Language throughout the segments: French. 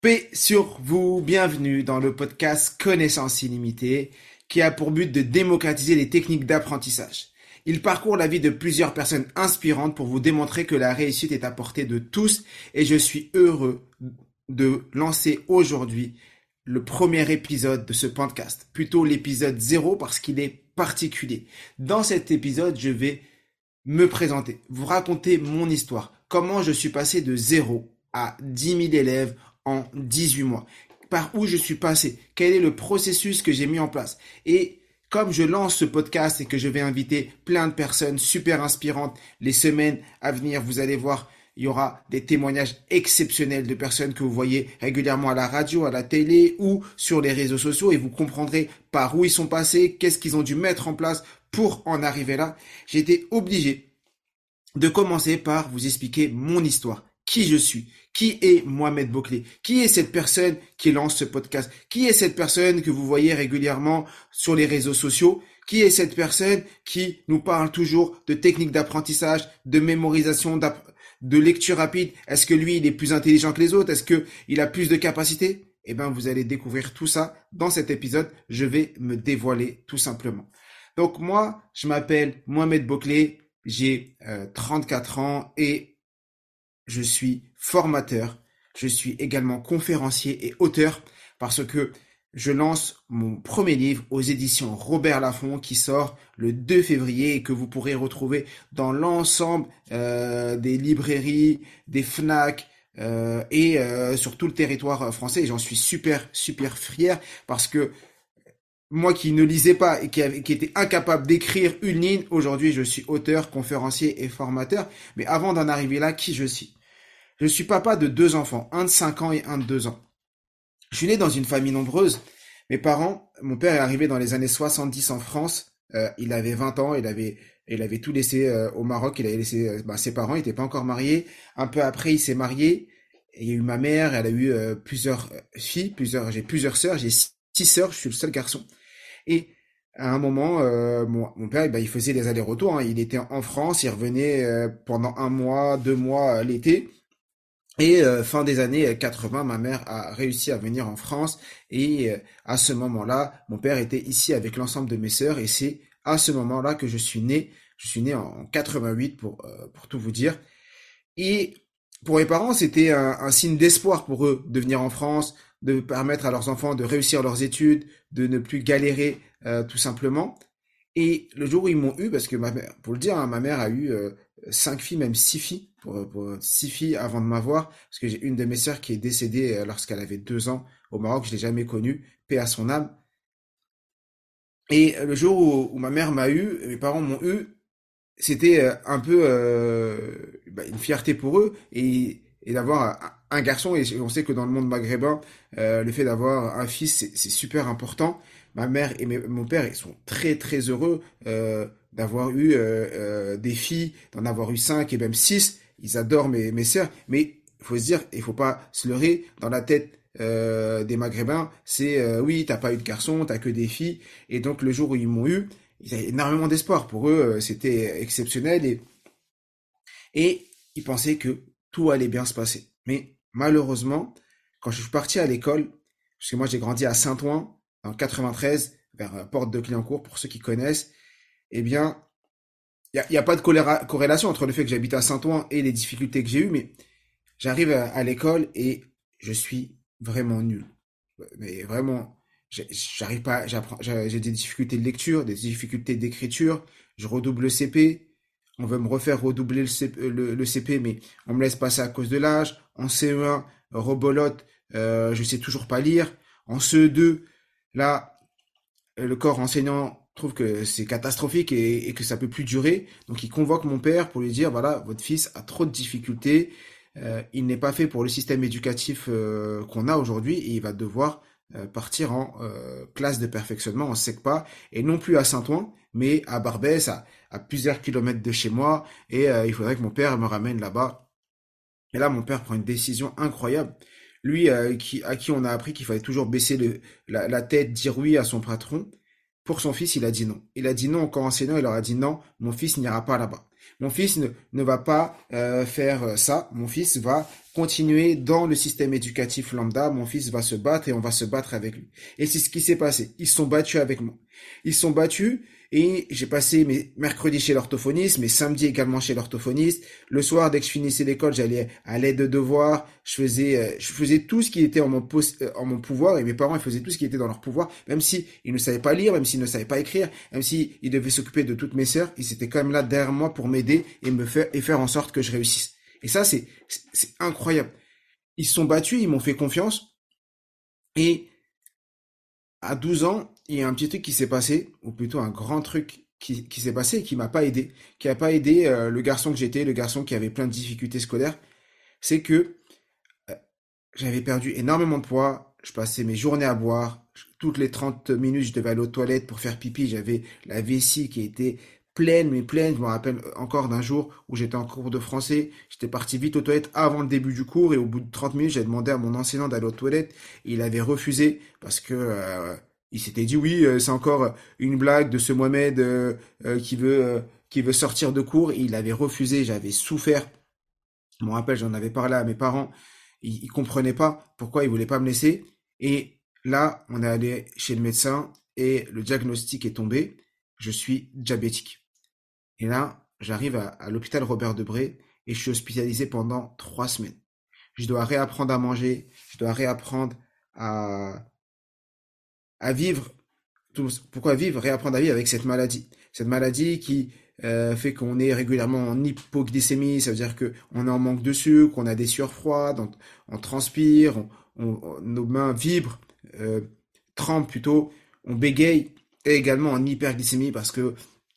Paix sur vous, bienvenue dans le podcast Connaissance illimitée qui a pour but de démocratiser les techniques d'apprentissage. Il parcourt la vie de plusieurs personnes inspirantes pour vous démontrer que la réussite est à portée de tous et je suis heureux de lancer aujourd'hui le premier épisode de ce podcast, plutôt l'épisode 0 parce qu'il est particulier. Dans cet épisode, je vais me présenter, vous raconter mon histoire, comment je suis passé de 0 à 10 000 élèves en 18 mois, par où je suis passé, quel est le processus que j'ai mis en place? Et comme je lance ce podcast et que je vais inviter plein de personnes super inspirantes les semaines à venir, vous allez voir il y aura des témoignages exceptionnels de personnes que vous voyez régulièrement à la radio, à la télé ou sur les réseaux sociaux et vous comprendrez par où ils sont passés, qu'est-ce qu'ils ont dû mettre en place pour en arriver là. J'ai été obligé de commencer par vous expliquer mon histoire, qui je suis, qui est Mohamed Bouclé, qui est cette personne qui lance ce podcast, qui est cette personne que vous voyez régulièrement sur les réseaux sociaux, qui est cette personne qui nous parle toujours de techniques d'apprentissage, de mémorisation, de lecture rapide? Est-ce que lui, il est plus intelligent que les autres? Est-ce qu'il a plus de capacités? Eh bien, vous allez découvrir tout ça dans cet épisode. Je vais me dévoiler tout simplement. Donc moi, je m'appelle Mohamed Bouclé, j'ai 34 euh, ans et je suis formateur. Je suis également conférencier et auteur parce que je lance mon premier livre aux éditions Robert Laffont qui sort le 2 février et que vous pourrez retrouver dans l'ensemble euh, des librairies, des FNAC euh, et euh, sur tout le territoire français. J'en suis super, super fier parce que moi qui ne lisais pas et qui, qui était incapable d'écrire une ligne, aujourd'hui je suis auteur, conférencier et formateur. Mais avant d'en arriver là, qui je suis? Je suis papa de deux enfants, un de 5 ans et un de 2 ans. Je suis né dans une famille nombreuse. Mes parents, mon père est arrivé dans les années 70 en France. Euh, il avait 20 ans, il avait, il avait tout laissé euh, au Maroc. Il avait laissé euh, bah, ses parents, il n'était pas encore marié. Un peu après, il s'est marié. Il y a eu ma mère, elle a eu plusieurs filles, plusieurs, j'ai plusieurs sœurs, j'ai six sœurs, je suis le seul garçon. Et à un moment, mon, mon, père, bah, il faisait des allers-retours. Hein. Il était en France, il revenait pendant un mois, deux mois l'été. Et euh, fin des années 80, ma mère a réussi à venir en France et euh, à ce moment-là, mon père était ici avec l'ensemble de mes sœurs et c'est à ce moment-là que je suis né. Je suis né en 88 pour euh, pour tout vous dire. Et pour mes parents, c'était un, un, signe d'espoir pour eux de venir en France, de permettre à leurs enfants de réussir leurs études, de ne plus galérer tout simplement. Et le jour où ils m'ont eu, parce que ma mère, pour le dire, hein, ma mère a eu cinq filles, même six filles, pour, six filles avant de m'avoir, parce que j'ai une de mes sœurs qui est décédée euh, lorsqu'elle avait deux ans au Maroc, je l'ai jamais connue, paix à son âme. Et le jour où, ma mère m'a eu, mes parents m'ont eu, c'était euh, un peu euh, bah, une fierté pour eux et, et d'avoir un, garçon. Et on sait que dans le monde maghrébin, euh, le fait d'avoir un fils, c'est super important. Ma mère et mon père, ils sont très très heureux euh, d'avoir eu euh, euh, des filles, d'en avoir eu cinq et même six. Ils adorent mes, mes sœurs, mais il faut se dire, il faut pas se leurrer dans la tête euh, des Maghrébins. C'est euh, oui, t'as pas eu de garçon, t'as que des filles. Et donc le jour où ils m'ont eu, il y a énormément d'espoir pour eux. C'était exceptionnel et et ils pensaient que tout allait bien se passer. Mais malheureusement, quand je suis parti à l'école, parce que moi j'ai grandi à Saint-Ouen en 93 vers Porte de Clignancourt pour ceux qui connaissent eh bien, il n'y a, pas de corrélation entre le fait que j'habite à Saint-Ouen et les difficultés que j'ai eues, mais j'arrive à, l'école et je suis vraiment nul. Mais vraiment, j'arrive pas, j'ai des difficultés de lecture, des difficultés d'écriture, je redouble le CP, on veut me refaire redoubler le CP, le, le CP mais on me laisse passer à cause de l'âge. En CE1, rebolote, euh, je sais toujours pas lire. En CE2, là, le corps enseignant trouve que c'est catastrophique et, que ça peut plus durer. Donc il convoque mon père pour lui dire voilà votre fils a trop de difficultés, euh, il n'est pas fait pour le système éducatif qu'on a aujourd'hui et il va devoir partir en classe de perfectionnement en SECPA et non plus à Saint-Ouen, mais à Barbès, à, à, plusieurs kilomètres de chez moi et il faudrait que mon père me ramène là-bas. Et là, mon père prend une décision incroyable. Lui, qui, à qui on a appris qu'il fallait toujours baisser le, la tête, dire oui à son patron, pour son fils, il a dit non. Il a dit non encore enseignant, il leur a dit non, mon fils n'ira pas là-bas. Mon fils ne, ne va pas euh, faire euh, ça. Mon fils va continuer dans le système éducatif lambda. Mon fils va se battre et on va se battre avec lui. Et c'est ce qui s'est passé. Ils sont battus avec moi. Ils sont battus et j'ai passé mes mercredis chez l'orthophoniste, mes samedis également chez l'orthophoniste. Le soir, dès que je finissais l'école, j'allais à l'aide de devoirs. Je faisais, euh, je faisais tout ce qui était en mon, euh, en mon pouvoir et mes parents ils faisaient tout ce qui était dans leur pouvoir, même si ils ne savaient pas lire, même s'ils ne savaient pas écrire, même s'ils ils devaient s'occuper de toutes mes sœurs, ils étaient quand même là derrière moi pour m'aider et me faire et faire en sorte que je réussisse. Et ça, c'est c'est incroyable. Ils se sont battus, ils m'ont fait confiance et à 12 ans, il y a un petit truc qui s'est passé, ou plutôt un grand truc qui, qui s'est passé et qui m'a pas aidé, qui a pas aidé euh, le garçon que j'étais, le garçon qui avait plein de difficultés scolaires, c'est que euh, j'avais perdu énormément de poids, je passais mes journées à boire, toutes les 30 minutes je devais aller aux toilettes pour faire pipi, j'avais la vessie qui était pleine, mais pleine, je me rappelle encore d'un jour où j'étais en cours de français, j'étais parti vite aux toilettes avant le début du cours et au bout de 30 minutes j'ai demandé à mon enseignant d'aller aux toilettes, et il avait refusé parce que... Euh, il s'était dit oui, euh, c'est encore une blague de ce Mohamed euh, euh, qui veut qui veut sortir de cours. il avait refusé, j'avais souffert. Je me rappelle, j'en avais parlé à mes parents. Ils, ils comprenaient pas pourquoi ils voulaient pas me laisser. Et là, on est allé chez le médecin et le diagnostic est tombé. Je suis diabétique. Et là, j'arrive à l'hôpital Robert Debré et je suis hospitalisé pendant trois semaines. Je dois réapprendre à manger, je dois réapprendre à, à vivre. Pourquoi vivre Réapprendre à vivre avec cette maladie. Cette maladie qui euh, fait qu'on est régulièrement en hypoglycémie, ça veut dire qu'on est en manque de sucre, qu'on a des sueurs froides, on, transpire, on, nos mains vibrent, euh, trempent plutôt, on bégaye, et également en hyperglycémie parce que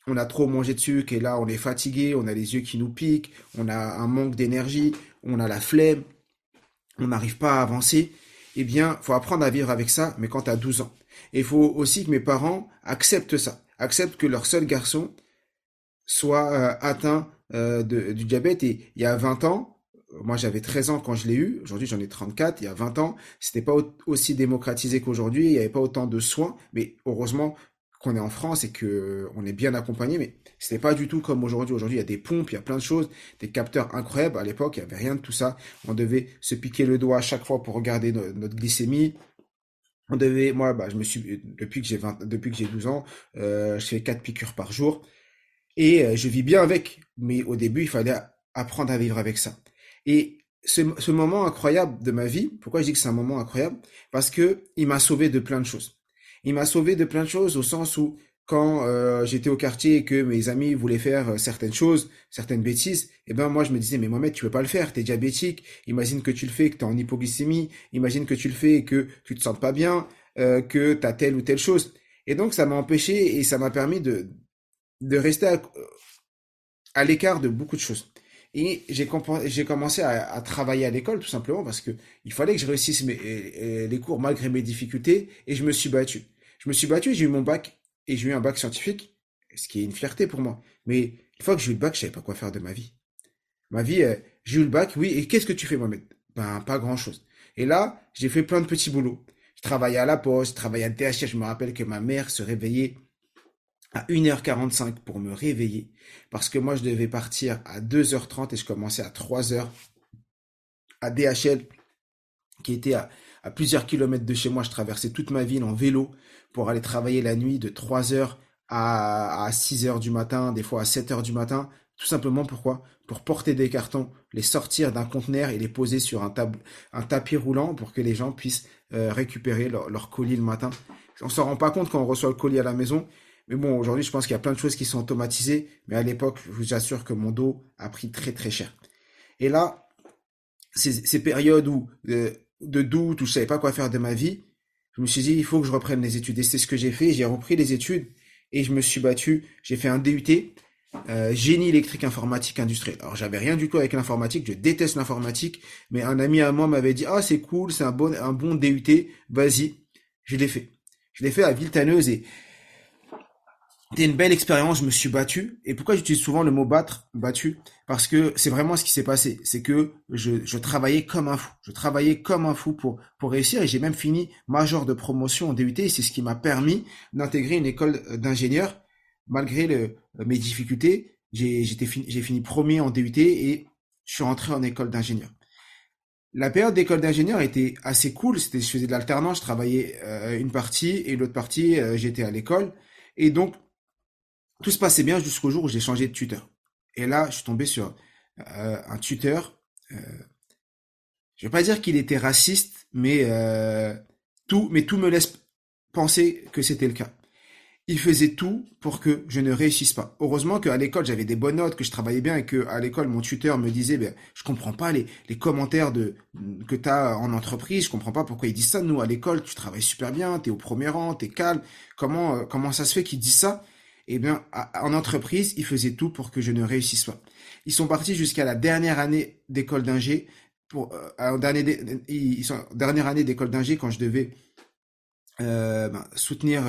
on a trop mangé de sucre et là on est fatigué, on a les yeux qui nous piquent, on a un manque d'énergie, on a la flemme, on n'arrive pas à avancer eh bien, faut apprendre à vivre avec ça, mais quand tu as 12 ans. Et il faut aussi que mes parents acceptent ça, acceptent que leur seul garçon soit euh, atteint euh, du diabète. Et il y a 20 ans, moi j'avais 13 ans quand je l'ai eu, aujourd'hui j'en ai 34, il y a 20 ans, c'était pas aussi démocratisé qu'aujourd'hui, il n'y avait pas autant de soins, mais heureusement qu'on est en France et que on est bien accompagné, mais c'était pas du tout comme aujourd'hui. Aujourd'hui, il y a des pompes, il y a plein de choses, des capteurs incroyables. À l'époque, il y avait rien de tout ça. On devait se piquer le doigt à chaque fois pour regarder notre glycémie. On devait, moi, bah, je me suis, depuis que j'ai 20, depuis que j'ai 12 ans, euh, je fais quatre piqûres par jour et euh, je vis bien avec. Mais au début, il fallait apprendre à vivre avec ça. Et ce, ce moment incroyable de ma vie, pourquoi je dis que c'est un moment incroyable? Parce que il m'a sauvé de plein de choses. Il m'a sauvé de plein de choses au sens où quand euh, j'étais au quartier et que mes amis voulaient faire euh, certaines choses, certaines bêtises, eh ben moi je me disais mais Mohamed tu peux pas le faire, t'es diabétique, imagine que tu le fais que t'es en hypoglycémie, imagine que tu le fais et que tu te sens pas bien, euh, que t'as telle ou telle chose. Et donc ça m'a empêché et ça m'a permis de de rester à, à l'écart de beaucoup de choses. Et j'ai j'ai commencé à, à, travailler à l'école tout simplement parce que il fallait que je réussisse mes, les cours malgré mes difficultés et je me suis battu. Je me suis battu, j'ai eu mon bac et j'ai eu un bac scientifique, ce qui est une fierté pour moi. Mais une fois que j'ai eu le bac, je savais pas quoi faire de ma vie. Ma vie, euh, j'ai eu le bac, oui, et qu'est-ce que tu fais, Mohamed? Ben, pas grand-chose. Et là, j'ai fait plein de petits boulots. Je travaillais à la poste, je travaillais à DHL. Je me rappelle que ma mère se réveillait à 1h45 pour me réveiller parce que moi je devais partir à 2h30 et je commençais à 3h à DHL qui était à, à, plusieurs kilomètres de chez moi. Je traversais toute ma ville en vélo pour aller travailler la nuit de 3h à, à 6h du matin, des fois à 7h du matin. Tout simplement pourquoi? Pour porter des cartons, les sortir d'un conteneur et les poser sur un, tapis roulant pour que les gens puissent euh, récupérer leur, colis le matin. On s'en rend pas compte quand on reçoit le colis à la maison, mais bon, aujourd'hui, je pense qu'il y a plein de choses qui sont automatisées. Mais à l'époque, je vous assure que mon dos a pris très très cher. Et là, ces, ces périodes où, euh, de doute, où je savais pas quoi faire de ma vie, je me suis dit, il faut que je reprenne les études. Et c'est ce que j'ai fait. J'ai repris les études et je me suis battu. J'ai fait un DUT euh, génie électrique informatique industriel. Alors j'avais rien du tout avec l'informatique, je déteste l'informatique, mais un ami à moi m'avait dit ah c'est cool, c'est un bon un bon DUT, vas-y, je l'ai fait. Je l'ai fait à Viltaneuse et c'était une belle expérience, je me suis battu. Et pourquoi j'utilise souvent le mot battre, battu? Parce que c'est vraiment ce qui s'est passé. C'est que je, je, travaillais comme un fou. Je travaillais comme un fou pour, pour réussir et j'ai même fini major de promotion en DUT c'est ce qui m'a permis d'intégrer une école d'ingénieur malgré le, mes difficultés. J'ai fini, fini premier en DUT et je suis rentré en école d'ingénieur. La période d'école d'ingénieur était assez cool. C'était, je faisais de l'alternance, je travaillais euh, une partie et l'autre partie, euh, j'étais à l'école. Et donc, tout se passait bien jusqu'au jour où j'ai changé de tuteur. Et là, je suis tombé sur euh, un tuteur. Euh, je vais pas dire qu'il était raciste, mais euh, tout, mais tout me laisse penser que c'était le cas. Il faisait tout pour que je ne réussisse pas. Heureusement qu'à l'école j'avais des bonnes notes, que je travaillais bien et que à l'école mon tuteur me disait ben je comprends pas les, commentaires de que tu as en entreprise, je comprends pas pourquoi ils disent ça. Nous à l'école tu travailles super bien, tu es au premier rang, tu es calme. Comment euh, comment ça se fait qu'ils disent ça? Eh bien, en entreprise, ils faisaient tout pour que je ne réussisse pas. Ils sont partis jusqu'à la dernière année d'école d'ingé, pour euh, dernière année d'école d'ingé quand je devais euh, ben, soutenir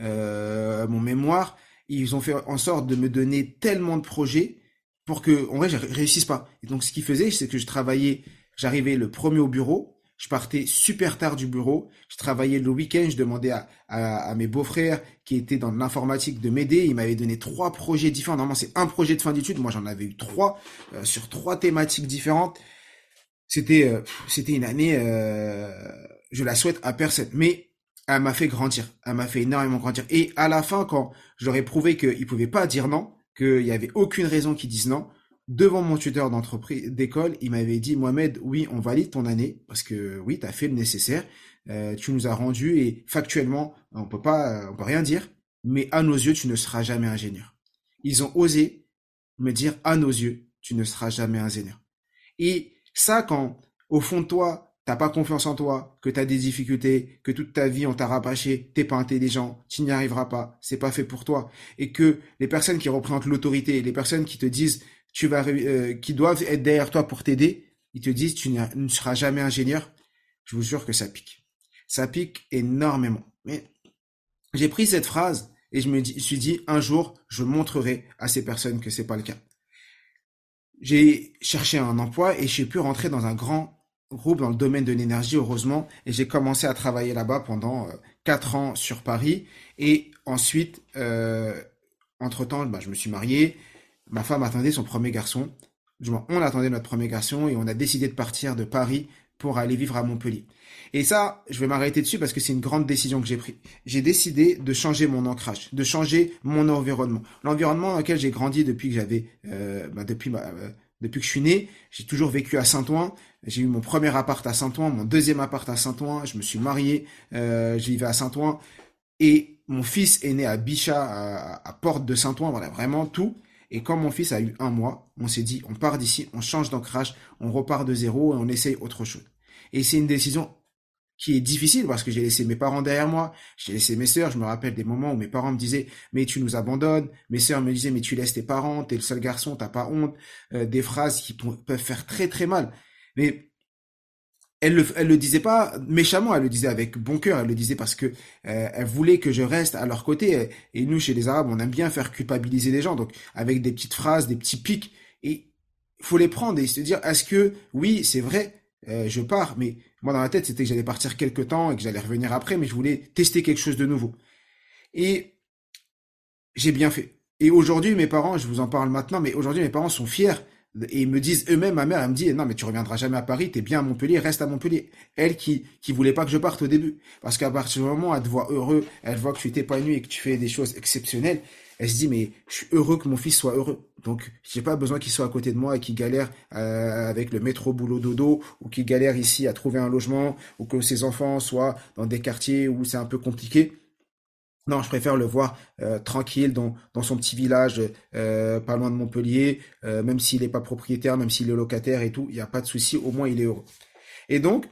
euh, mon mémoire. Ils ont fait en sorte de me donner tellement de projets pour que, en vrai, je réussisse pas. Et donc, ce qu'ils faisaient, c'est que je travaillais, j'arrivais le premier au bureau, je partais super tard du bureau. Je travaillais le week-end. Je demandais à, mes beaux-frères qui étaient dans l'informatique de m'aider. Ils m'avaient donné trois projets différents. Normalement, c'est un projet de fin d'études. Moi, j'en avais eu trois euh, sur trois thématiques différentes. C'était euh, c'était une année. Euh, je la souhaite à personne, mais elle m'a fait grandir. Elle m'a fait énormément grandir. Et à la fin, quand je leur ai prouvé qu'ils pouvaient pas dire non, qu'il y avait aucune raison qu'ils disent non, devant mon tuteur d'entreprise d'école, il m'avait dit Mohamed, oui, on valide ton année parce que oui, tu as fait le nécessaire, euh, tu nous as rendu et factuellement, on peut pas on peut rien dire, mais à nos yeux, tu ne seras jamais ingénieur. Ils ont osé me dire à nos yeux, tu ne seras jamais ingénieur. Et ça quand au fond de toi, t'as pas confiance en toi, que tu as des difficultés, que toute ta vie on t'a rabâché, t'es pas intelligent, tu n'y arriveras pas, c'est pas fait pour toi, et que les personnes qui représentent l'autorité, les personnes qui te disent tu vas, euh, qui doivent être derrière toi pour t'aider, ils te disent tu ne seras jamais ingénieur. Je vous jure que ça pique. Ça pique énormément. Mais j'ai pris cette phrase et je me suis dit un jour je montrerai à ces personnes que c'est pas le cas. J'ai cherché un emploi et j'ai pu rentrer dans un grand groupe dans le domaine de l'énergie, heureusement, et j'ai commencé à travailler là-bas pendant euh, quatre ans sur Paris. Et ensuite, euh, entre-temps, bah, je me suis marié, ma femme attendait son premier garçon. On attendait notre premier garçon et on a décidé de partir de Paris pour aller vivre à Montpellier. Et ça, je vais m'arrêter dessus parce que c'est une grande décision que j'ai prise. J'ai décidé de changer mon ancrage, de changer mon environnement. L'environnement dans lequel j'ai grandi depuis que j'avais, euh, bah, euh, depuis que je suis né, j'ai toujours vécu à Saint-Ouen. J'ai eu mon premier appart à Saint-Ouen, mon deuxième appart à Saint-Ouen. Je me suis marié, euh, je à Saint-Ouen. Et mon fils est né à Bichat, à Porte de Saint-Ouen. Voilà, vraiment tout. Et quand mon fils a eu un mois, on s'est dit, on part d'ici, on change d'ancrage, on repart de zéro et on essaye autre chose. Et c'est une décision qui est difficile parce que j'ai laissé mes parents derrière moi, j'ai laissé mes sœurs, je me rappelle des moments où mes parents me disaient mais tu nous abandonnes, mes sœurs me disaient mais tu laisses tes parents, t'es le seul garçon, t'as pas honte, euh, des phrases qui peuvent faire très très mal. Mais elle le, le disait pas méchamment, elle le disait avec bon cœur, elle le disait parce que euh, elle voulait que je reste à leur côté. Et nous, chez les Arabes, on aime bien faire culpabiliser les gens, donc avec des petites phrases, des petits pics. Et faut les prendre et se dire, est-ce que oui, c'est vrai, euh, je pars, mais moi dans la tête, c'était que j'allais partir quelque temps et que j'allais revenir après, mais je voulais tester quelque chose de nouveau. Et j'ai bien fait. Et aujourd'hui, mes parents, je vous en parle maintenant, mais aujourd'hui, mes parents sont fiers et ils me disent eux-mêmes, ma mère, elle me dit, non, mais tu reviendras jamais à Paris, t'es bien à Montpellier, reste à Montpellier. Elle qui, qui voulait pas que je parte au début. Parce qu'à partir du moment où elle te voit heureux, elle voit que tu t'es épanoui et que tu fais des choses exceptionnelles, elle se dit, mais je suis heureux que mon fils soit heureux. Donc, j'ai pas besoin qu'il soit à côté de moi et qu'il galère euh, avec le métro boulot dodo ou qu'il galère ici à trouver un logement ou que ses enfants soient dans des quartiers où c'est un peu compliqué. Non, je préfère le voir euh, tranquille dans, dans son petit village, euh, pas loin de Montpellier, euh, même s'il n'est pas propriétaire, même s'il est locataire et tout, il n'y a pas de souci, au moins il est heureux. Et donc,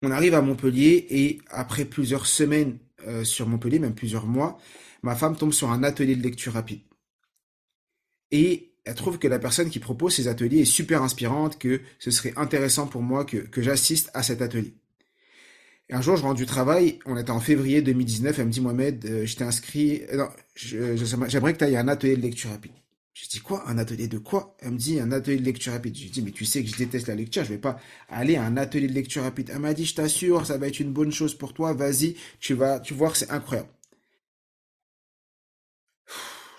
on arrive à Montpellier et après plusieurs semaines sur Montpellier, même plusieurs mois, ma femme tombe sur un atelier de lecture rapide. Et elle trouve que la personne qui propose ces ateliers est super inspirante, que ce serait intéressant pour moi que, que j'assiste à cet atelier. Un jour, je rentre du travail, on était en février 2019, elle me dit, Mohamed, euh, inscrit, euh, non, j'aimerais que tu ailles à un atelier de lecture rapide. Je dis quoi? Un atelier de quoi? Elle me dit un atelier de lecture rapide. Je dis mais tu sais que je déteste la lecture, je vais pas aller à un atelier de lecture rapide. Elle m'a dit je t'assure, ça va être une bonne chose pour toi, vas-y, tu vas tu que c'est incroyable.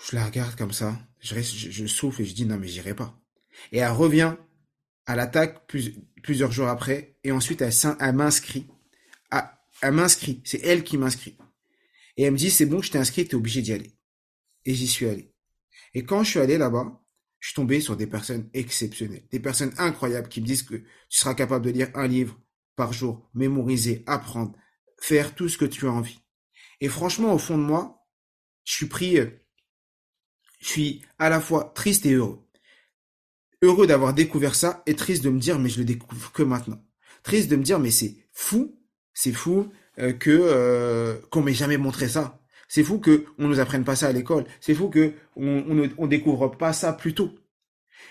Je la regarde comme ça, je, je, souffle et je dis non mais j'irai pas. Et elle revient à l'attaque plusieurs jours après et ensuite elle m'inscrit. Elle m'inscrit, c'est elle qui m'inscrit. Et elle me dit c'est bon, je t'ai inscrit, es obligé d'y aller. Et j'y suis allé. Et quand je suis allé là-bas, je suis tombé sur des personnes exceptionnelles, des personnes incroyables qui me disent que tu seras capable de lire un livre par jour, mémoriser, apprendre, faire tout ce que tu as envie. Et franchement, au fond de moi, je suis pris, euh, je suis à la fois triste et heureux. Heureux d'avoir découvert ça et triste de me dire mais je le découvre que maintenant. Triste de me dire mais c'est fou, c'est fou euh, que euh, qu'on m'ait jamais montré ça. C'est fou que on nous apprenne pas ça à l'école. C'est fou que on, on, découvre pas ça plus tôt.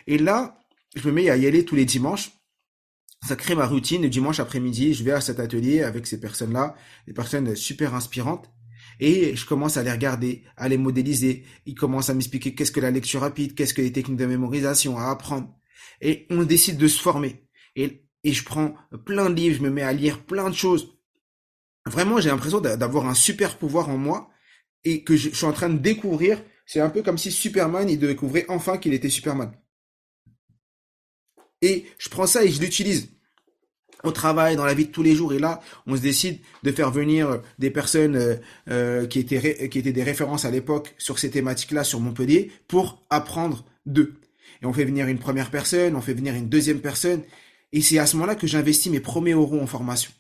Et là, je me mets à y aller tous les dimanches. Ça crée ma routine. Le dimanche après-midi, je vais à cet atelier avec ces personnes-là, des personnes super inspirantes. Et je commence à les regarder, à les modéliser. Ils commencent à m'expliquer qu'est-ce que la lecture rapide, qu'est-ce que les techniques de mémorisation à apprendre. Et on décide de se former. Et, et je prends plein de livres, je me mets à lire plein de choses. Vraiment, j'ai l'impression d'avoir un super pouvoir en moi et que je, suis en train de découvrir. C'est un peu comme si Superman, il découvrait enfin qu'il était Superman. Et je prends ça et je l'utilise au travail, dans la vie de tous les jours. Et là, on se décide de faire venir des personnes euh, euh, qui, étaient qui étaient des références à l'époque sur ces thématiques-là sur Montpellier pour apprendre d'eux. Et on fait venir une première personne, on fait venir une deuxième personne. Et c'est à ce moment-là que j'investis mes premiers euros en formation.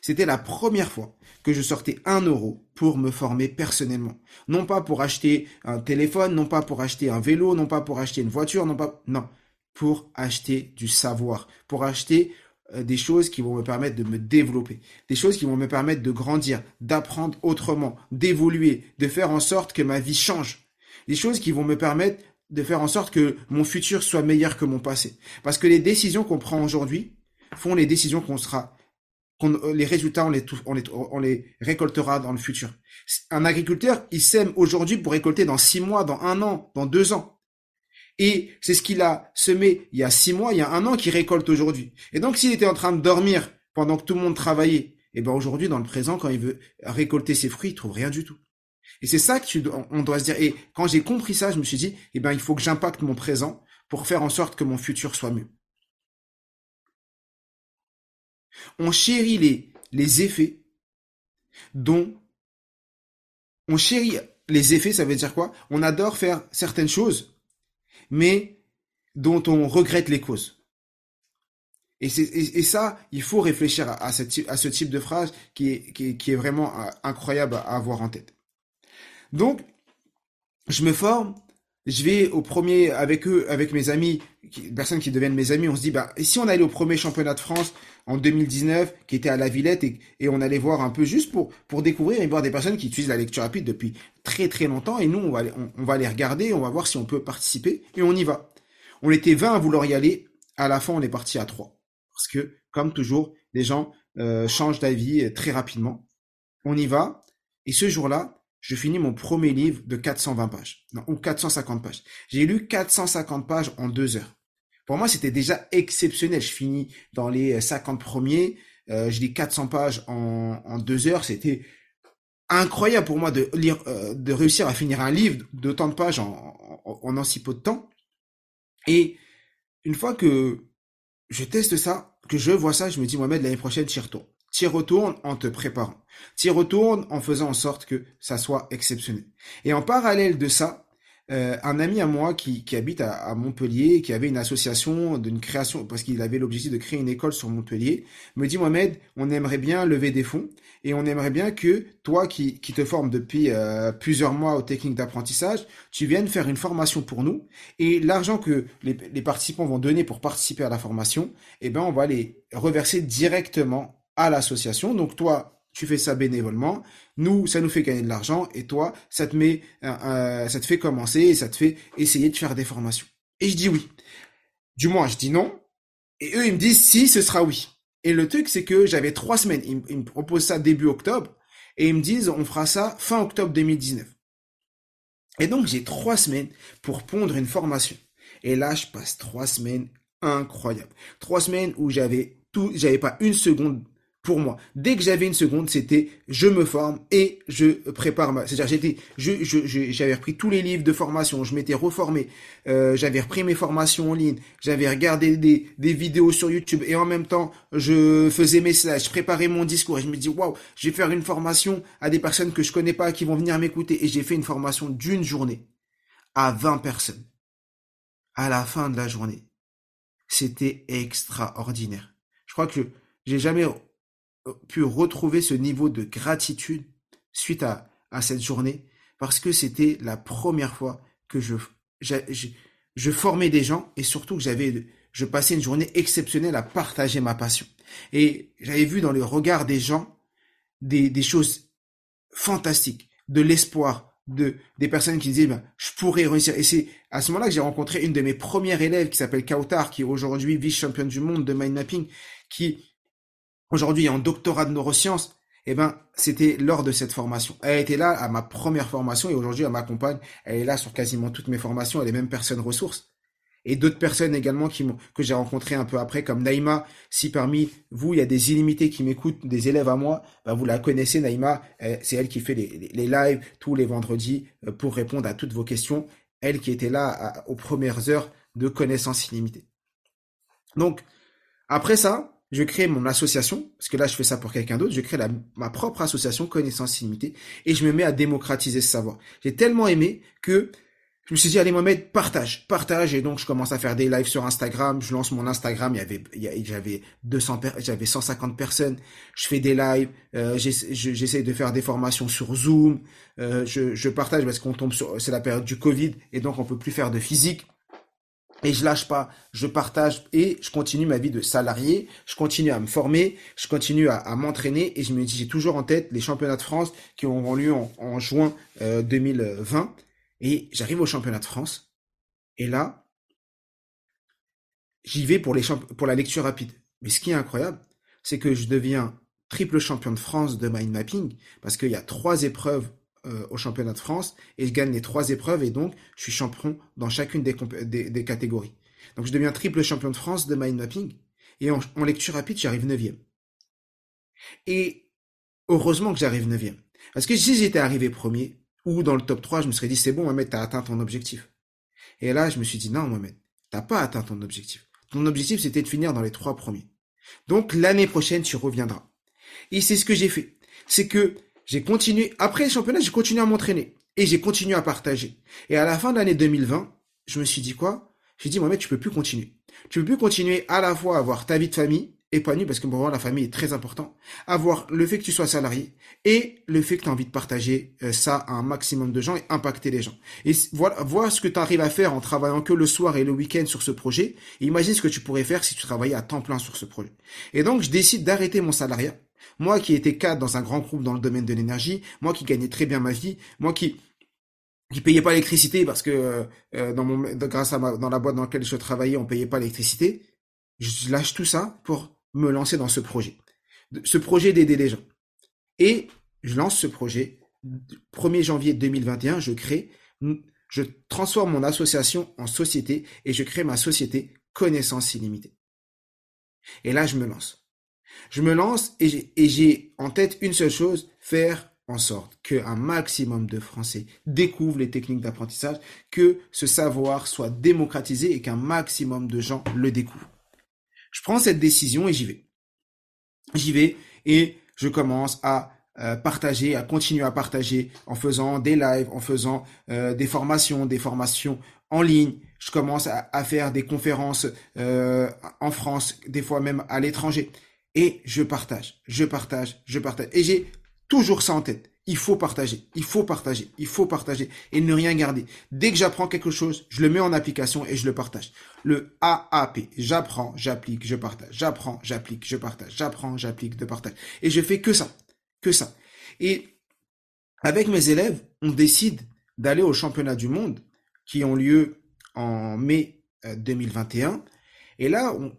C'était la première fois que je sortais un euro pour me former personnellement. Non pas pour acheter un téléphone, non pas pour acheter un vélo, non pas pour acheter une voiture, non pas, non, pour acheter du savoir, pour acheter euh, des choses qui vont me permettre de me développer, des choses qui vont me permettre de grandir, d'apprendre autrement, d'évoluer, de faire en sorte que ma vie change, des choses qui vont me permettre de faire en sorte que mon futur soit meilleur que mon passé. Parce que les décisions qu'on prend aujourd'hui font les décisions qu'on sera euh, les résultats, on les, on, les, on les récoltera dans le futur. Un agriculteur, il sème aujourd'hui pour récolter dans six mois, dans un an, dans deux ans. Et c'est ce qu'il a semé il y a six mois, il y a un an qu'il récolte aujourd'hui. Et donc, s'il était en train de dormir pendant que tout le monde travaillait, eh ben aujourd'hui, dans le présent, quand il veut récolter ses fruits, il trouve rien du tout. Et c'est ça que on doit se dire. Et quand j'ai compris ça, je me suis dit, eh ben, il faut que j'impacte mon présent pour faire en sorte que mon futur soit mieux. On chérit les, les effets dont on chérit les effets, ça veut dire quoi? On adore faire certaines choses, mais dont on regrette les causes. Et, ça, il faut réfléchir à, ce type de phrase qui est, qui, qui est vraiment euh, incroyable à avoir en tête. Donc, je me forme je vais au premier avec eux, avec mes amis, personnes qui deviennent mes amis, on se dit bah si on allait au premier championnat de France en 2019 qui était à la Villette et, on allait voir un peu juste pour pour découvrir et voir des personnes qui utilisent la lecture rapide depuis très très longtemps et nous on va on, va les regarder, on va voir si on peut participer et on y va. On était 20 à vouloir y aller, à la fin on est parti à 3 parce que comme toujours les gens euh, changent d'avis très rapidement. On y va et ce jour-là je finis mon premier livre de 420 pages, non, ou 450 pages. J'ai lu 450 pages en deux heures. Pour moi, c'était déjà exceptionnel. Je finis dans les 50 premiers, euh, je lis 400 pages en, en deux heures. C'était incroyable pour moi de lire, euh, de réussir à finir un livre d'autant de pages en, en, en, si peu de temps. Et une fois que je teste ça, que je vois ça, je me dis, Mohamed, l'année prochaine, j'y retourne. Tu retournes en te préparant. Tu retournes en faisant en sorte que ça soit exceptionnel. Et en parallèle de ça, euh, un ami à moi qui, qui habite à, Montpellier, qui avait une association d'une création, parce qu'il avait l'objectif de créer une école sur Montpellier, me dit Mohamed, on aimerait bien lever des fonds et on aimerait bien que toi qui, qui te formes depuis euh, plusieurs mois aux techniques d'apprentissage, tu viennes faire une formation pour nous et l'argent que les, les, participants vont donner pour participer à la formation, eh ben on va les reverser directement à l'association. Donc toi, tu fais ça bénévolement. Nous, ça nous fait gagner de l'argent et toi, ça te met, euh, ça te fait commencer et ça te fait essayer de faire des formations. Et je dis oui. Du moins, je dis non. Et eux, ils me disent si, ce sera oui. Et le truc, c'est que j'avais trois semaines. Ils, me proposent ça début octobre et ils me disent on fera ça fin octobre 2019. Et donc, j'ai trois semaines pour pondre une formation. Et là, je passe trois semaines incroyables. Trois semaines où j'avais tout, j'avais pas une seconde pour moi. Dès que j'avais une seconde, c'était je me forme et je prépare ma. C'est-à-dire j'étais, je, je, j'avais repris tous les livres de formation, je m'étais reformé, euh, j'avais repris mes formations en ligne, j'avais regardé des, des vidéos sur YouTube et en même temps je faisais mes slides, je préparais mon discours et je me dis waouh, je vais faire une formation à des personnes que je connais pas qui vont venir m'écouter et j'ai fait une formation d'une journée à 20 personnes à la fin de la journée. C'était extraordinaire. Je crois que j'ai jamais pu retrouver ce niveau de gratitude suite à, à cette journée parce que c'était la première fois que je, je, je, formais des gens et surtout que j'avais, je passais une journée exceptionnelle à partager ma passion. Et j'avais vu dans le regard des gens des, des choses fantastiques, de l'espoir, de des personnes qui disaient ben, je pourrais réussir et c'est à ce moment-là que j'ai rencontré une de mes premières élèves qui s'appelle Kautar qui aujourd'hui vice championne du monde de mind mapping qui aujourd'hui en doctorat de neurosciences, eh ben, c'était lors de cette formation. Elle était là à ma première formation et aujourd'hui, elle m'accompagne. Elle est là sur quasiment toutes mes formations. Elle est même personne ressource. Et d'autres personnes également que j'ai rencontrées un peu après, comme Naïma. Si parmi vous, il y a des illimités qui m'écoutent, des élèves à moi, ben vous la connaissez, Naïma. C'est elle qui fait les, les, lives tous les vendredis euh, pour répondre à toutes vos questions. Elle qui était là aux premières heures de connaissances illimitées. Donc, après ça, je crée mon association, parce que là je fais ça pour quelqu'un d'autre, je crée ma propre association Connaissance Illimitée et je me mets à démocratiser ce savoir. J'ai tellement aimé que je me suis dit, allez Mohamed, partage, partage, et donc je commence à faire des lives sur Instagram, je lance mon Instagram, il y avait, j'avais 200, j'avais 150 personnes, je fais des lives, euh, j'essaie de faire des formations sur Zoom, euh, je, je partage parce qu'on tombe sur, c'est la période du Covid, et donc on peut plus faire de physique, et je lâche pas, je partage et je continue ma vie de salarié, je continue à me former, je continue à, m'entraîner. Et je me dis j'ai toujours en tête les championnats de France qui auront lieu en, juin 2020 euh, et j'arrive au championnat de France. Et là j'y vais pour les pour la lecture rapide. Mais ce qui est incroyable, c'est que je deviens triple champion de France de mind mapping parce qu'il y a trois épreuves euh, au championnat de France et je gagne les trois épreuves et donc je suis champion dans chacune des, catégories. Donc je deviens triple champion de France de mind mapping et en, lecture rapide j'arrive neuvième. Et heureusement que j'arrive neuvième. Parce que si j'étais arrivé premier ou dans le top 3, je me serais dit c'est bon Mohamed, t'as atteint ton objectif. Et là je me suis dit non Mohamed, t'as pas atteint ton objectif. Ton objectif c'était de finir dans les trois premiers. Donc l'année prochaine tu reviendras. Et c'est ce que j'ai fait. C'est que j'ai continué, après le championnat, j'ai continué à m'entraîner. Et j'ai continué à partager. Et à la fin de l'année 2020, je me suis dit quoi? J'ai dit, Mohamed, tu peux plus continuer. Tu peux plus continuer à la fois à avoir ta vie de famille épanouie, parce que pour la famille est très important, avoir le fait que tu sois salarié et le fait que tu as envie de partager euh, ça à un maximum de gens et impacter les gens. Et voilà, vois ce que tu arrives à faire en travaillant que le soir et le week-end sur ce projet. Et imagine ce que tu pourrais faire si tu travaillais à temps plein sur ce projet. Et donc, je décide d'arrêter mon salariat moi qui étais cadre dans un grand groupe dans le domaine de l'énergie, moi qui gagnais très bien ma vie, moi qui qui payais pas l'électricité parce que euh, euh, grâce à la boîte dans laquelle je travaillais, on payait pas l'électricité. Je lâche tout ça pour me lancer dans ce projet. Ce projet d'aider les gens. Et je lance ce projet 1er janvier 2021, je crée je transforme mon association en société et je crée ma société Connaissance illimitée. Et là, je me lance. Je me lance et j'ai en tête une seule chose, faire en sorte qu'un maximum de Français découvrent les techniques d'apprentissage, que ce savoir soit démocratisé et qu'un maximum de gens le découvrent. Je prends cette décision et j'y vais. J'y vais et je commence à euh, partager, à continuer à partager en faisant des lives, en faisant euh, des formations, des formations en ligne. Je commence à, faire des conférences euh, en France, des fois même à l'étranger et je partage, je partage, je partage. Et j'ai toujours ça en tête. Il faut partager, il faut partager, il faut partager et ne rien garder. Dès que j'apprends quelque chose, je le mets en application et je le partage. Le AAP, j'apprends, j'applique, je partage. J'apprends, j'applique, je partage. J'apprends, j'applique, je partage. Et je fais que ça. que ça. Et avec mes élèves, on décide d'aller au championnat du monde qui ont lieu en mai 2021. Euh, et là, on,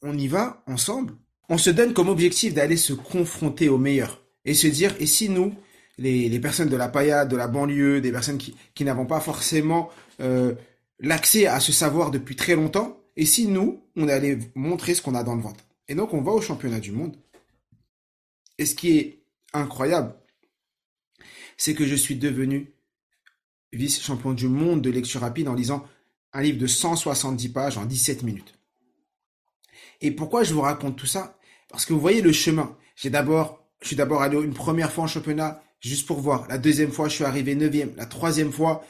on y va ensemble. On se donne comme objectif d'aller se confronter aux meilleurs et se dire, et si nous, les, personnes de la paillade, de la banlieue, des personnes qui, n'avons pas forcément euh, l'accès à ce savoir depuis très longtemps, et si nous, on allait montrer ce qu'on a dans le ventre. Et donc, on va au championnat du monde. Et ce qui est incroyable, c'est que je suis devenu vice-champion du monde de lecture rapide en lisant un livre de 170 pages en 17 minutes. Et pourquoi je vous raconte tout ça? Parce que vous voyez le chemin. J'ai d'abord, je suis d'abord allé une première fois en championnat, juste pour voir. La deuxième fois, je suis arrivé neuvième. La troisième fois,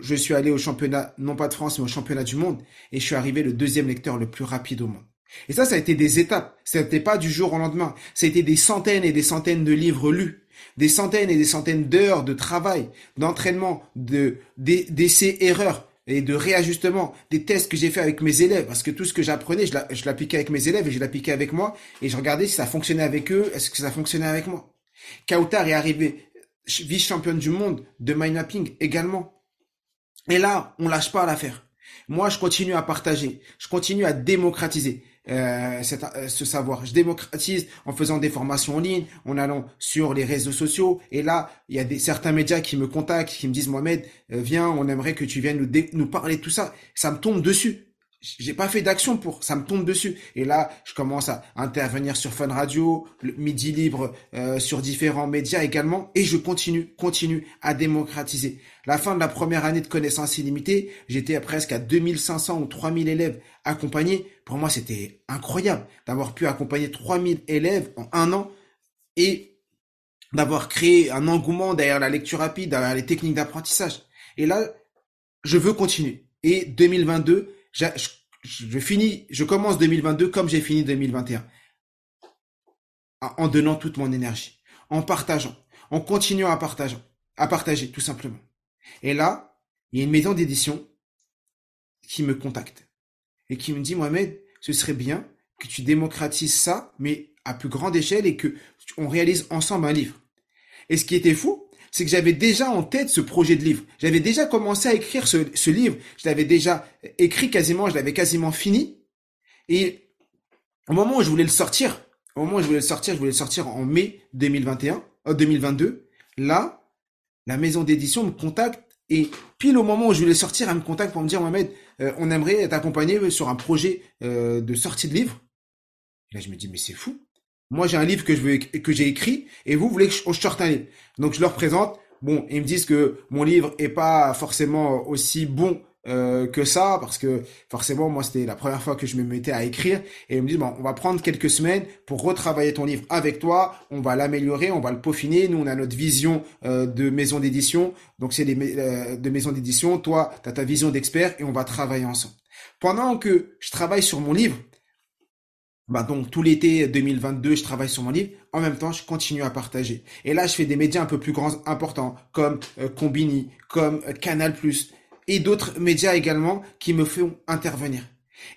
je suis allé au championnat, non pas de France, mais au championnat du monde. Et je suis arrivé le deuxième lecteur le plus rapide au monde. Et ça, ça a été des étapes. Ça n'était pas du jour au lendemain. Ça a des centaines et des centaines de livres lus. Des centaines et des centaines d'heures de travail, d'entraînement, de, d'essais, erreurs et de réajustement, des tests que j'ai fait avec mes élèves, parce que tout ce que j'apprenais, je l'appliquais avec mes élèves et je l'appliquais avec moi, et je regardais si ça fonctionnait avec eux, est-ce que ça fonctionnait avec moi. Kautar est arrivé vice-championne du monde de mind mapping également. Et là, on lâche pas l'affaire. Moi, je continue à partager, je continue à démocratiser euh, euh, ce savoir. Je démocratise en faisant des formations en ligne, en allant sur les réseaux sociaux. Et là, il y a des, certains médias qui me contactent, qui me disent Mohamed, euh, viens, on aimerait que tu viennes nous, nous parler de tout ça. Ça me tombe dessus j'ai pas fait d'action pour, ça me tombe dessus. Et là, je commence à intervenir sur Fun Radio, le Midi Libre, euh, sur différents médias également, et je continue, continue à démocratiser. La fin de la première année de connaissances illimitées, j'étais presque à 2500 ou 3000 élèves accompagnés. Pour moi, c'était incroyable d'avoir pu accompagner 3000 élèves en un an et d'avoir créé un engouement derrière la lecture rapide, derrière les techniques d'apprentissage. Et là, je veux continuer. Et 2022, je, je, finis, je commence 2022 comme j'ai fini 2021. En donnant toute mon énergie, en partageant, en continuant à partager, à partager, tout simplement. Et là, il y a une maison d'édition qui me contacte et qui me dit, Mohamed, ce serait bien que tu démocratises ça, mais à plus grande échelle et que on réalise ensemble un livre. Et ce qui était fou, c'est que j'avais déjà en tête ce projet de livre. J'avais déjà commencé à écrire ce, livre. Je l'avais déjà écrit quasiment, je l'avais quasiment fini. Et au moment où je voulais le sortir, au moment où je voulais le sortir, je voulais le sortir en mai 2021, 2022. Là, la maison d'édition me contacte et pile au moment où je voulais sortir, elle me contacte pour me dire Mohamed, euh, on aimerait t'accompagner sur un projet euh, de sortie de livre. Et là, je me dis mais c'est fou. Moi, j'ai un livre que je veux, que j'ai écrit et vous voulez que je, sorte un livre. Donc, je leur présente. Bon, ils me disent que mon livre est pas forcément aussi bon euh, que ça parce que forcément moi c'était la première fois que je me mettais à écrire et ils me disent bon on va prendre quelques semaines pour retravailler ton livre avec toi. On va l'améliorer on va le peaufiner. Nous on a notre vision euh, de maison d'édition. Donc c'est des euh, de maison d'édition. Toi tu as ta vision d'expert et on va travailler ensemble. Pendant que je travaille sur mon livre bah donc tout l'été 2022, je travaille sur mon livre. En même temps, je continue à partager. Et là, je fais des médias un peu plus grands, importants, comme euh, Combini, comme euh, Canal+, et d'autres médias également qui me font intervenir.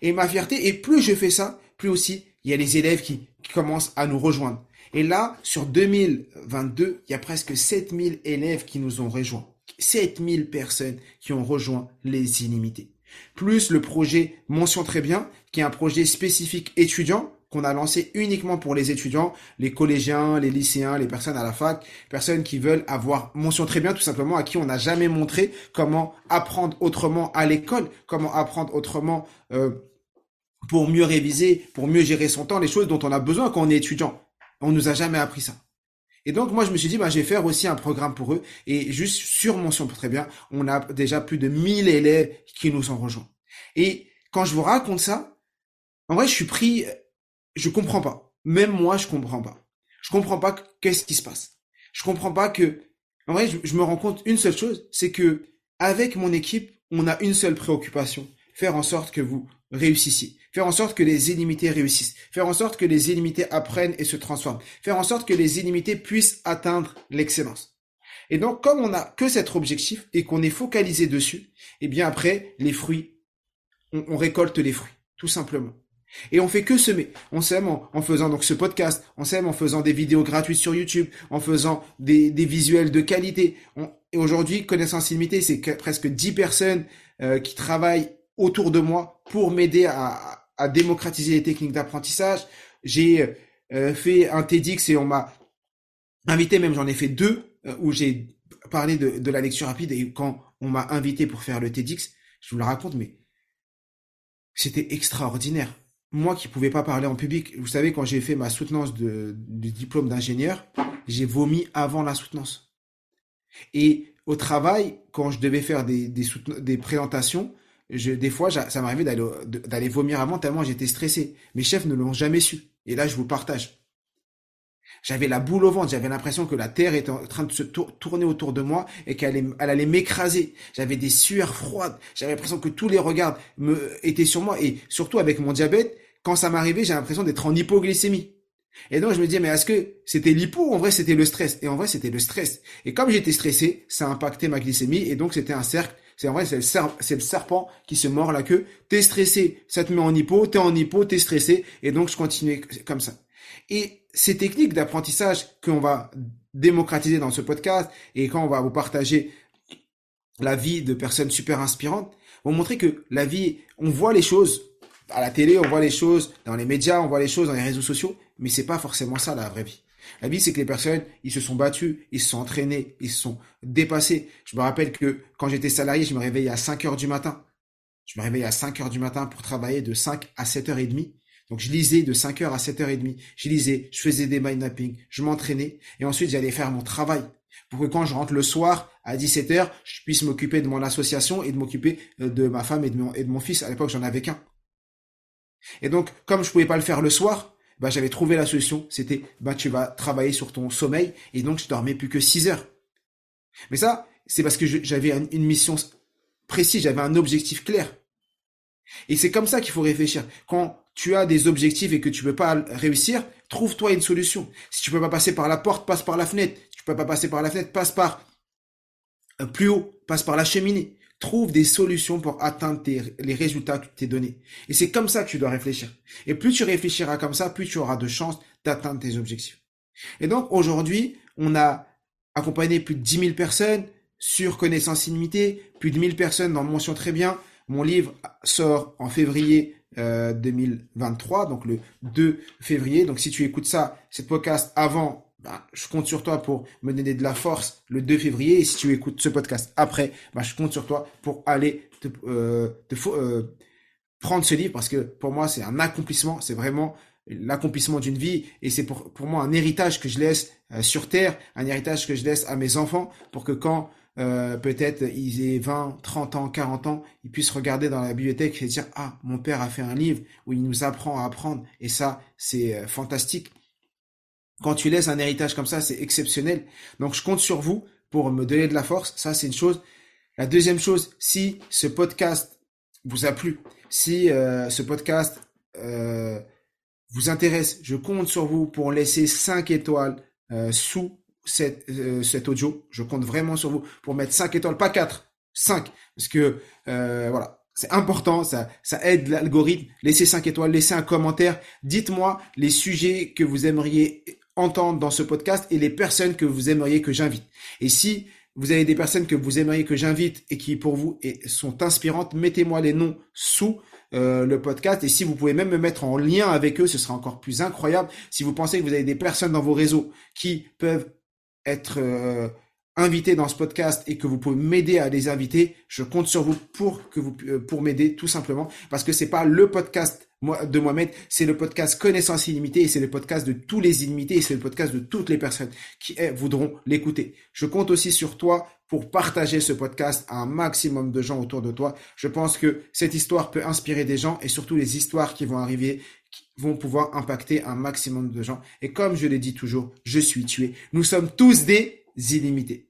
Et ma fierté, et plus je fais ça, plus aussi il y a les élèves qui, commencent à nous rejoindre. Et là, sur 2022, il y a presque 7000 élèves qui nous ont rejoints. 7000 personnes qui ont rejoint les illimités plus le projet Mention très bien, qui est un projet spécifique étudiant qu'on a lancé uniquement pour les étudiants, les collégiens, les lycéens, les personnes à la fac, personnes qui veulent avoir mention très bien tout simplement, à qui on n'a jamais montré comment apprendre autrement à l'école, comment apprendre autrement euh, pour mieux réviser, pour mieux gérer son temps, les choses dont on a besoin quand on est étudiant. On nous a jamais appris ça. Et donc, moi, je me suis dit, bah, je vais faire aussi un programme pour eux. Et juste sur Mention Très Bien, on a déjà plus de 1000 élèves qui nous ont rejoints. Et quand je vous raconte ça, en vrai, je suis pris, je comprends pas. Même moi, je comprends pas. Je comprends pas qu'est-ce qui se passe. Je comprends pas que, en vrai, je, je me rends compte une seule chose, c'est que avec mon équipe, on a une seule préoccupation, faire en sorte que vous réussissiez faire en sorte que les illimités réussissent, faire en sorte que les illimités apprennent et se transforment, faire en sorte que les illimités puissent atteindre l'excellence. Et donc, comme on n'a que cet objectif et qu'on est focalisé dessus, eh bien après, les fruits, on, récolte les fruits, tout simplement. Et on fait que semer. On s'aime en, faisant donc ce podcast, on s'aime en faisant des vidéos gratuites sur YouTube, en faisant des, visuels de qualité. et aujourd'hui, connaissance illimitée, c'est presque 10 personnes euh, qui travaillent autour de moi pour m'aider à, démocratiser les techniques d'apprentissage. J'ai euh, fait un TEDx et on m'a invité, même j'en ai fait deux, euh, où j'ai parlé de, la lecture rapide et quand on m'a invité pour faire le TEDx, je vous le raconte, mais c'était extraordinaire moi qui pouvais pas parler en public, vous savez, quand j'ai fait ma soutenance de, du diplôme d'ingénieur, j'ai vomi avant la soutenance. Et au travail, quand je devais faire des présentations, je, des fois, ça m'arrivait d'aller, vomir avant tellement j'étais stressé. Mes chefs ne l'ont jamais su. Et là, je vous partage. J'avais la boule au ventre, j'avais l'impression que la terre était en train de se tourner autour de moi et qu'elle allait, m'écraser. J'avais des sueurs froides, j'avais l'impression que tous les regards me étaient sur moi et surtout avec mon diabète, quand ça m'arrivait, j'ai l'impression d'être en hypoglycémie. Et donc je me disais mais est-ce que c'était l'hypo ou en vrai c'était le stress? Et en vrai c'était le stress. Et comme j'étais stressé, ça a impacté ma glycémie et donc c'était un cercle. C'est vrai c'est le, serpent qui se mord la queue. T'es stressé, ça te met en hypo. T'es en hypo, t'es stressé et donc je continuais comme ça. Et ces techniques d'apprentissage qu'on va démocratiser dans ce podcast et quand on va vous partager la vie de personnes super inspirantes, vont montrer que la vie, on voit les choses à la télé, on voit les choses dans les médias, on voit les choses dans les réseaux sociaux, mais c'est pas forcément ça la vraie vie. La vie, c'est que les personnes, ils se sont battus, ils se sont entraînés, ils se sont dépassés. Je me rappelle que quand j'étais salarié, je me réveillais à 5 heures du matin. Je me réveillais à 5 heures du matin pour travailler de 5 à 7 heures et demie. Donc je lisais de 5h à 7h30, je lisais, je faisais des mind mapping, je m'entraînais et ensuite j'allais faire mon travail pour que quand je rentre le soir à 17h, je puisse m'occuper de mon association et de m'occuper euh, de ma femme et de mon, et de mon fils. À l'époque, j'en avais qu'un. Et donc, comme je pouvais pas le faire le soir, bah, j'avais trouvé la solution. C'était, bah, tu vas travailler sur ton sommeil et donc je dormais plus que 6 heures. Mais ça, c'est parce que j'avais une mission précise, j'avais un objectif clair. Et c'est comme ça qu'il faut réfléchir. Quand tu as des objectifs et que tu peux pas réussir, trouve-toi une solution. Si tu peux pas passer par la porte, passe par la fenêtre. Si tu peux pas passer par la fenêtre, passe par euh, plus haut, passe par la cheminée. Trouve des solutions pour atteindre les résultats que tu t'es donnés. Et c'est comme ça que tu dois réfléchir. Et plus tu réfléchiras comme ça, plus tu auras de chances d'atteindre tes objectifs. Et donc aujourd'hui, on a accompagné plus de 10 000 personnes sur connaissance illimitée, plus de 1000 personnes dans mention très bien. Mon livre sort en février 2023, euh, donc le 2 février. Donc si tu écoutes ça, cette podcast avant, bah, je compte sur toi pour me donner de la force le 2 février. Et si tu écoutes ce podcast après, bah, je compte sur toi pour aller te, euh, euh, prendre ce livre parce que pour moi c'est un accomplissement, c'est vraiment l'accomplissement d'une vie et c'est pour, moi un héritage que je laisse sur terre, un héritage que je laisse à mes enfants pour que quand euh, peut-être ils aient 20, 30 ans, 40 ans, ils puissent regarder dans la bibliothèque et dire ah mon père a fait un livre où il nous apprend à apprendre et ça c'est euh, fantastique. Quand tu laisses un héritage comme ça, c'est exceptionnel. Donc je compte sur vous pour me donner de la force. Ça c'est une chose. La deuxième chose, si ce podcast vous a plu, si euh, ce podcast vous intéresse, je compte sur vous pour laisser 5 étoiles sous cette, euh, cet audio. Je compte vraiment sur vous pour mettre 5 étoiles, pas 4, 5. Parce que euh, voilà, c'est important, ça, ça aide l'algorithme. Laissez 5 étoiles, laissez un commentaire. Dites-moi les sujets que vous aimeriez entendre dans ce podcast et les personnes que vous aimeriez que j'invite. Et si vous avez des personnes que vous aimeriez que j'invite et qui pour vous sont inspirantes, mettez-moi les noms sous euh, le podcast et si vous pouvez même me mettre en lien avec eux, ce sera encore plus incroyable. Si vous pensez que vous avez des personnes dans vos réseaux qui peuvent être euh, invité dans ce podcast et que vous pouvez m'aider à les inviter, je compte sur vous pour que vous euh, pour m'aider tout simplement parce que c'est pas le podcast de Mohamed, c'est le podcast Connaissance illimitée et c'est le podcast de tous les illimités et c'est le podcast de toutes les personnes qui eh, voudront l'écouter. Je compte aussi sur toi pour partager ce podcast à un maximum de gens autour de toi. Je pense que cette histoire peut inspirer des gens et surtout les histoires qui vont arriver vont pouvoir impacter un maximum de gens. Et comme je l'ai dit toujours, je suis tué. Nous sommes tous des illimités.